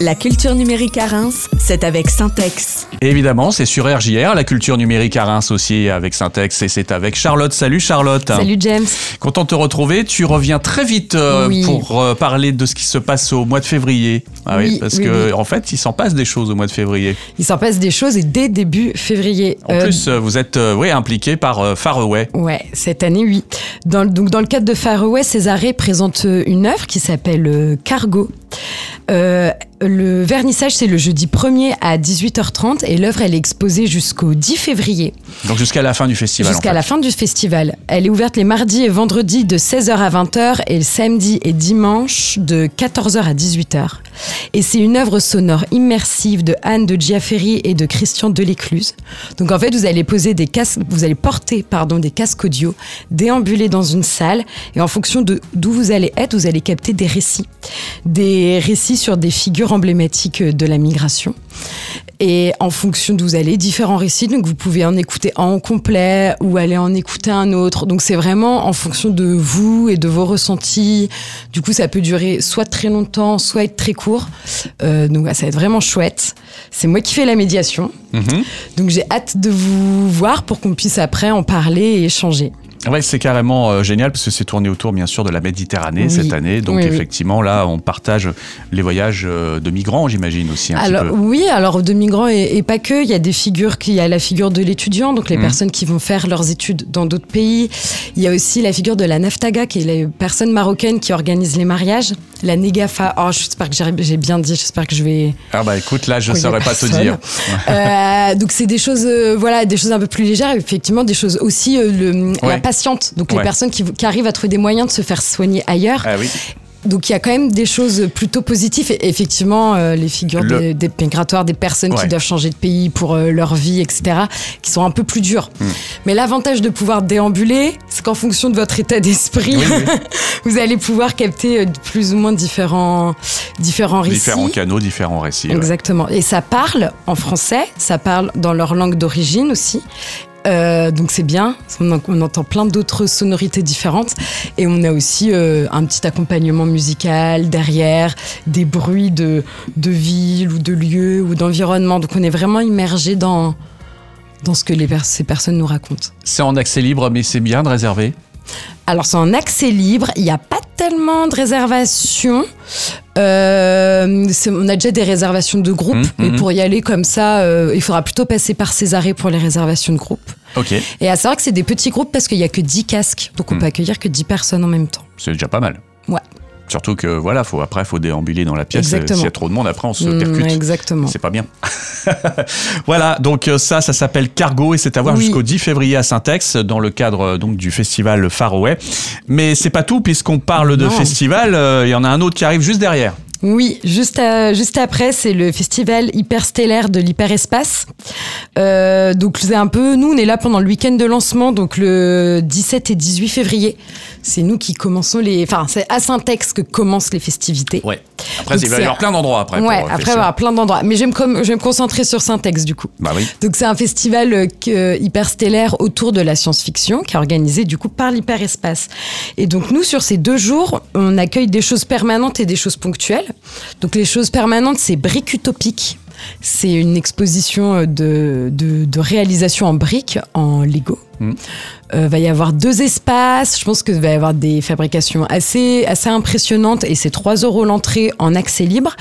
La culture numérique à Reims, c'est avec Syntex. Évidemment, c'est sur RJR, la culture numérique à Reims aussi avec Syntex et c'est avec Charlotte. Salut Charlotte. Salut James. Content de te retrouver. Tu reviens très vite euh, Oui. pour euh, parler de ce qui se passe au mois de février. Ah Oui, parce que en fait, il s'en passe des choses au mois de février. Il s'en passe des choses et dès début février. En Euh, plus, vous êtes oui, impliqué par Faraway. Ouais, cette année, oui. Dans, le- donc, dans le cadre de Faraway, Césarée présente une œuvre qui s'appelle Cargo. Euh, le vernissage, c'est le jeudi 1er à 18h30 et l'œuvre, elle est exposée jusqu'au 10 février, Donc jusqu'à la fin du festival. jusqu'à en fait. la fin du festival. Elle est ouverte les mardis et vendredis de 16h à 20h et le samedi et dimanche de 14h à 18h. Et c'est une œuvre sonore immersive de Anne de Giaferi et de Christian Delécluse. Donc en fait, vous allez poser des casques, vous allez porter pardon des casques audio, déambuler dans une salle et en fonction de d'où vous allez être, vous allez capter des récits, des récits sur des figures emblématiques de la migration. Et en fonction d'où vous allez, différents récits. Donc vous pouvez en écouter un en complet ou aller en écouter un autre. Donc c'est vraiment en fonction de vous et de vos ressentis. Du coup, ça peut durer soit très longtemps, soit être très court. Euh, donc ça va être vraiment chouette. C'est moi qui fais la médiation. Mhm. Donc j'ai hâte de vous voir pour qu'on puisse après en parler et échanger. Ouais, c'est carrément euh, génial parce que c'est tourné autour, bien sûr, de la Méditerranée Oui. cette année. Donc Oui, oui. effectivement, là, on partage les voyages euh, de migrants, j'imagine aussi un Alors petit peu. oui, alors de migrants et, et pas que. Il y a des figures, qui- il y a la figure de l'étudiant, donc les Mhm. personnes qui vont faire leurs études dans d'autres pays. Il y a aussi la figure de la Naftaga, qui est la personne marocaine qui organise les mariages. La Negafa. Oh, j'espère que j'ai bien dit. J'espère que je vais. Ah bah écoute, là, je ne saurais pas te dire. Euh, donc c'est des choses, euh, voilà, des choses un peu plus légères. Effectivement, des choses aussi euh, le, la patiente. Donc les personnes qui, qui arrivent à trouver des moyens de se faire soigner ailleurs. Ah oui. Donc il y a quand même des choses plutôt positives. Et effectivement, euh, les figures Le- des, des migratoires, des personnes Ouais. qui doivent changer de pays pour euh, leur vie, etc., qui sont un peu plus dures. Hmm. Mais l'avantage de pouvoir déambuler, qu'en fonction de votre état d'esprit, Oui, oui. vous allez pouvoir capter euh, plus ou moins différents, différents récits. Différents canaux, différents récits. ouais. Exactement. Et ça parle en français, ça parle dans leur langue d'origine aussi. Euh, donc c'est bien, on, en- on entend plein d'autres sonorités différentes et on a aussi euh, un petit accompagnement musical derrière, des bruits de, de ville ou de lieu ou d'environnement. Donc on est vraiment immergé dans, dans ce que les pers- ces personnes nous racontent. C'est en accès libre, mais c'est bien de réserver. Alors c'est en accès libre, il n'y a pas tellement de réservations. Euh, on a déjà des réservations de groupe, Mhm, mais mhm. pour y aller comme ça, euh, il faudra plutôt passer par Césarée pour les réservations de groupe. Ok, Et à savoir que c'est des petits groupes parce qu'il n'y a que 10 casques, donc on Mhm. peut accueillir que 10 personnes en même temps. c'est déjà pas mal. Ouais. Surtout que voilà, faut, après, il faut déambuler dans la pièce. Exactement. S'il y a trop de monde, après, on se Mm, percute. exactement. C'est pas bien. voilà, donc euh, ça, ça s'appelle Cargo et c'est à voir Oui. jusqu'au 10 février à Saint-Ex dans le cadre euh, donc du festival Faroé. Mais c'est pas tout puisqu'on parle de festival, euh, il y en a un autre qui arrive juste derrière. Oui, juste, à- juste après, c'est le festival hyperstellaire de l'hyperespace. Euh, donc c'est un peu, nous on est là pendant le week-end de lancement, donc le 17 et 18 février. C'est nous qui commençons les, enfin c'est à Saint-Ex que commencent les festivités. Ouais. Après, Donc il va y avoir plein d'endroits après. pour, ouais, euh, après festival. avoir plein d'endroits. Mais je vais, me com- je vais me concentrer sur Saint-Ex du coup. Bah oui. Donc c'est un festival euh, hyperstellaire autour de la science-fiction qui est organisé du coup par l'hyperespace. Et donc nous sur ces deux jours, on accueille des choses permanentes et des choses ponctuelles. Donc les choses permanentes, c'est Briques Utopiques. C'est une exposition euh, de, de, de réalisation en briques, en Lego. Euh, va y avoir deux espaces. Je pense que va y avoir des fabrications assez, assez impressionnantes et c'est 3 euros l'entrée en accès libre.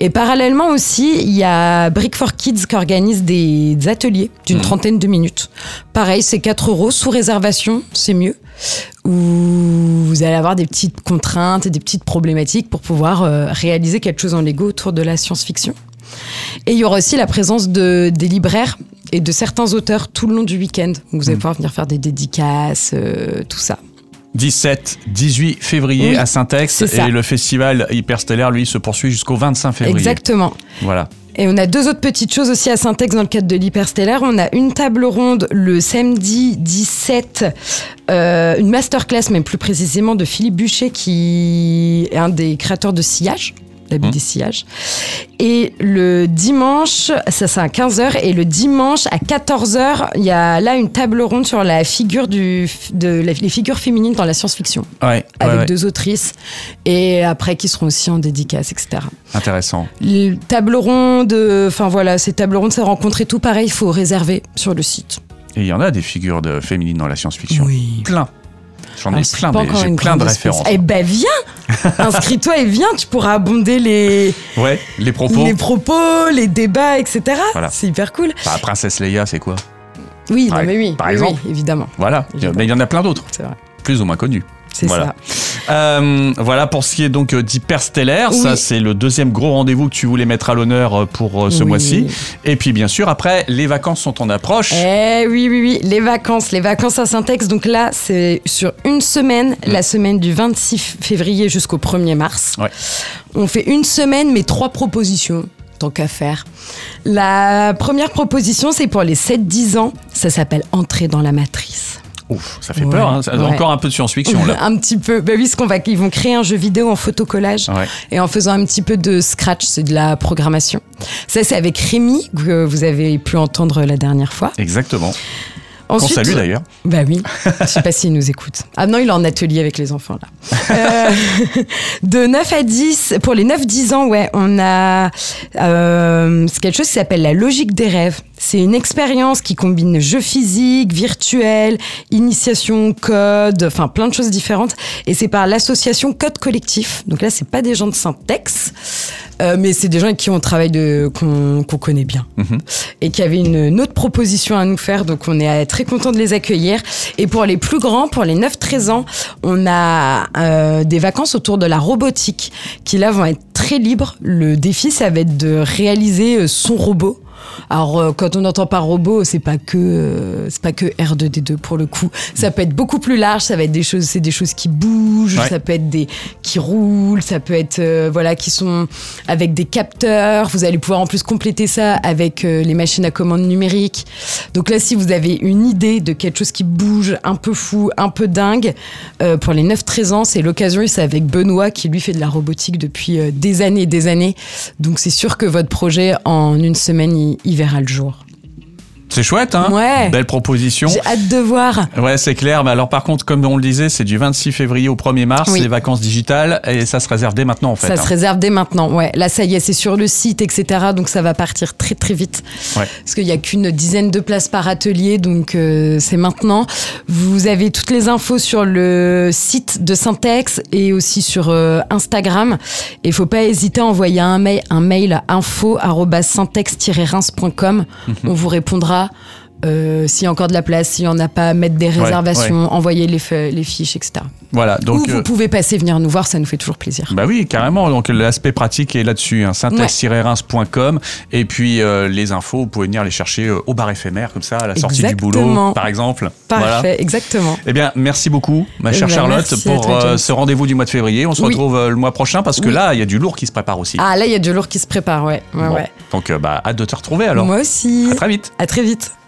Et parallèlement aussi, il y a Brick for Kids qui organise des, des ateliers d'une Mhm. trentaine de minutes. Pareil, c'est 4 euros sous réservation, c'est mieux. Où vous allez avoir des petites contraintes et des petites problématiques pour pouvoir euh, réaliser quelque chose en Lego autour de la science-fiction. Et il y aura aussi la présence de, des libraires et de certains auteurs tout le long du week-end. Vous allez Mhm. pouvoir venir faire des dédicaces, euh, tout ça. 17, 18 février Oui, à Saint-Ex et le festival hyperstellaire, lui, se poursuit jusqu'au 25 février. Exactement. Voilà. Et on a deux autres petites choses aussi à Saint-Ex dans le cadre de l'hyperstellaire. On a une table ronde le samedi 17, euh, une masterclass même plus précisément de Philippe Bûcher qui est un des créateurs de Sillage. L'habit Mmh. des sillages. Et le dimanche, ça c'est à 15h, et le dimanche à 14h, il y a là une table ronde sur la figure du, de la- les figures féminines dans la science-fiction, Ouais, avec ouais. deux autrices, et après qui seront aussi en dédicace, etc. Intéressant. Les tables rondes, euh, enfin voilà, ces tables rondes, ces rencontres et tout, pareil, il faut réserver sur le site. Et il y en a des figures de féminines dans la science-fiction. Oui. Plein. J'en ai c'est plein, j'ai plein de références. espèce. Eh ben viens Inscris-toi et viens, tu pourras abonder les, Ouais, les propos. les propos, les débats, etc. Voilà. C'est hyper cool. Bah, Princesse Leia, c'est quoi? Oui, Par- non, mais oui, par exemple. oui, évidemment, Voilà. Évidemment. Mais il y en a plein d'autres, c'est vrai. plus ou moins connus. C'est Voilà. ça. Euh, voilà pour ce qui est donc euh, d'Hyperstellaire. Oui. Ça, c'est le deuxième gros rendez-vous que tu voulais mettre à l'honneur euh, pour ce Oui. mois-ci. Et puis, bien sûr, après, les vacances sont en approche. Eh oui, oui, oui, les vacances, les vacances à Syntex. Donc là, c'est sur une semaine, la semaine du 26 février jusqu'au 1er mars. Ouais. On fait une semaine, mais trois propositions. Tant qu'à faire. La première proposition, c'est pour les 7-10 ans. Ça s'appelle Entrer dans la matrice. Ouf, ça fait Ouais, peur. hein. Ça- ouais. Encore un peu de science-fiction, là. un petit peu. Bah oui, ce qu'on va, ils vont créer un jeu vidéo en photocollage Ouais. et en faisant un petit peu de scratch, c'est de la programmation. Ça, c'est avec Rémi que vous avez pu entendre la dernière fois. Exactement. Qu'on Ensuite, salue d'ailleurs. Bah oui, je sais pas s'il nous écoute. Ah non, il est en atelier avec les enfants là. Euh, de 9 à 10, pour les 9-10 ans, ouais, on a euh, c'est quelque chose qui s'appelle la logique des rêves. C'est une expérience qui combine jeux physiques, virtuels, initiation, code, enfin plein de choses différentes. Et c'est par l'association Code Collectif. Donc là, c'est pas des gens de Syntex, euh, mais c'est des gens avec qui on travaille de qu'on qu'on connaît bien Mhm. et qui avaient une, une autre proposition à nous faire. Donc on est très content de les accueillir. Et pour les plus grands, pour les 9-13 ans, on a euh, des vacances autour de la robotique qui là vont être très libres. Le défi, ça va être de réaliser euh, son robot. Alors euh, quand on entend par robot, c'est pas que euh, c'est pas que R2D2 pour le coup. Ça peut être beaucoup plus large. Ça va être des choses, c'est des choses qui bougent. Ouais. Ça peut être des qui roulent. Ça peut être euh, voilà qui sont avec des capteurs. Vous allez pouvoir en plus compléter ça avec euh, les machines à commande numériques. Donc là, si vous avez une idée de quelque chose qui bouge, un peu fou, un peu dingue, euh, pour les 9-13 ans, c'est l'occasion. C'est avec Benoît qui lui fait de la robotique depuis des années et des années. Donc c'est sûr que votre projet en une semaine, il, il verra le jour. C'est chouette, hein Ouais. Belle proposition. J'ai hâte de voir. Ouais, c'est clair. Mais alors, par contre, comme on le disait, c'est du 26 février au 1er mars, Oui. les vacances digitales, et ça se réserve dès maintenant, en fait. Ça hein. se réserve dès maintenant. Ouais, là, ça y est, c'est sur le site, etc. Donc ça va partir très très vite. Ouais. Parce qu'il n'y a qu'une dizaine de places par atelier, donc euh, c'est maintenant. Vous avez toutes les infos sur le site de Syntex et aussi sur euh, Instagram. Et il faut pas hésiter à envoyer un mail, un mail à info-syntex-reims.com. Mhm. On vous répondra. Euh, s'il y a encore de la place, s'il n'y en a pas, mettre des réservations, envoyer les, fiches, etc. Voilà, donc. Ou vous euh, pouvez passer venir nous voir, ça nous fait toujours plaisir. Bah oui, carrément. Donc l'aspect pratique est là-dessus. Hein. syntaxe-reims.com. Et puis euh, les infos, vous pouvez venir les chercher au bar éphémère, comme ça, à la sortie du boulot, par exemple. Parfait, Voilà. exactement. Eh bien, merci beaucoup, ma Eh chère ben, Charlotte, pour ce rendez-vous du mois de février. On se Oui. retrouve le mois prochain parce que Oui. là, il y a du lourd qui se prépare aussi. Ah là, il y a du lourd qui se prépare, ouais. ouais, Bon. ouais. Donc, bah, hâte de te retrouver alors. Moi aussi. À très vite. À très vite.